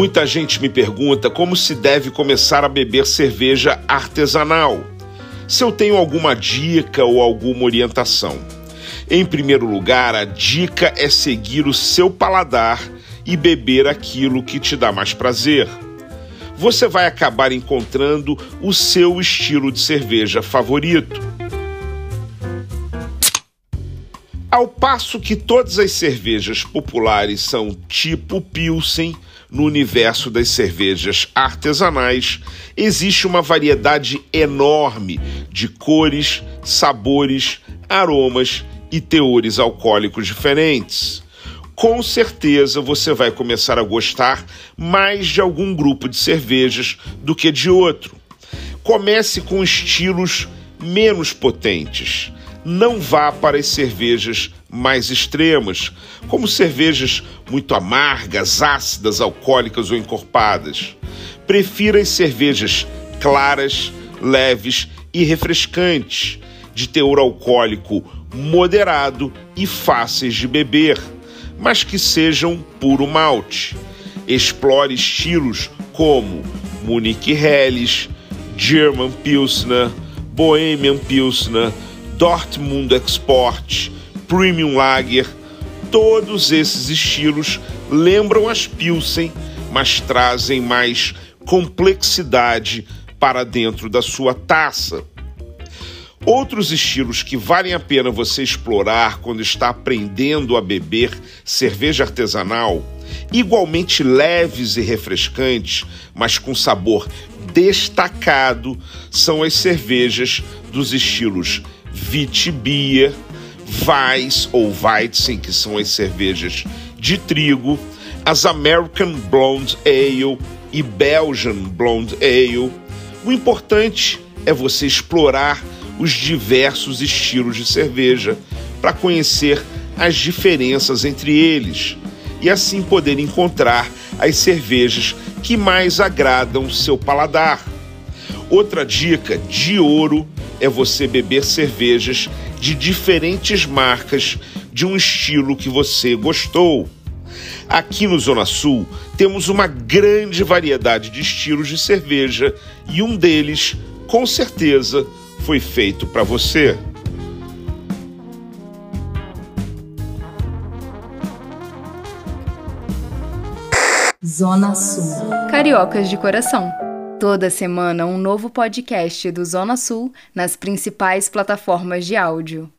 Muita gente me pergunta como se deve começar a beber cerveja artesanal. Se eu tenho alguma dica ou alguma orientação. Em primeiro lugar, a dica é seguir o seu paladar e beber aquilo que te dá mais prazer. Você vai acabar encontrando o seu estilo de cerveja favorito. Ao passo que todas as cervejas populares são tipo Pilsen, no universo das cervejas artesanais, existe uma variedade enorme de cores, sabores, aromas e teores alcoólicos diferentes. Com certeza você vai começar a gostar mais de algum grupo de cervejas do que de outro. Comece com estilos menos potentes. Não vá para as cervejas mais extremas, como cervejas muito amargas, ácidas, alcoólicas ou encorpadas. Prefira as cervejas claras, leves e refrescantes, de teor alcoólico moderado e fáceis de beber, mas que sejam puro malte. Explore estilos como Munich Helles, German Pilsner, Bohemian Pilsner, Dortmund Export, Premium Lager. Todos esses estilos lembram as Pilsen, mas trazem mais complexidade para dentro da sua taça. Outros estilos que valem a pena você explorar quando está aprendendo a beber cerveja artesanal, igualmente leves e refrescantes, mas com sabor destacado, são as cervejas dos estilos Vitibia, Weiss ou Weizen, que são as cervejas de trigo, as American Blonde Ale e Belgian Blonde Ale. O importante é você explorar os diversos estilos de cerveja para conhecer as diferenças entre eles e assim poder encontrar as cervejas que mais agradam seu paladar. Outra dica de ouro é você beber cervejas de diferentes marcas de um estilo que você gostou. Aqui no Zona Sul temos uma grande variedade de estilos de cerveja e um deles, com certeza, foi feito para você. Zona Sul. Cariocas de coração. Toda semana um novo podcast do Zona Sul nas principais plataformas de áudio.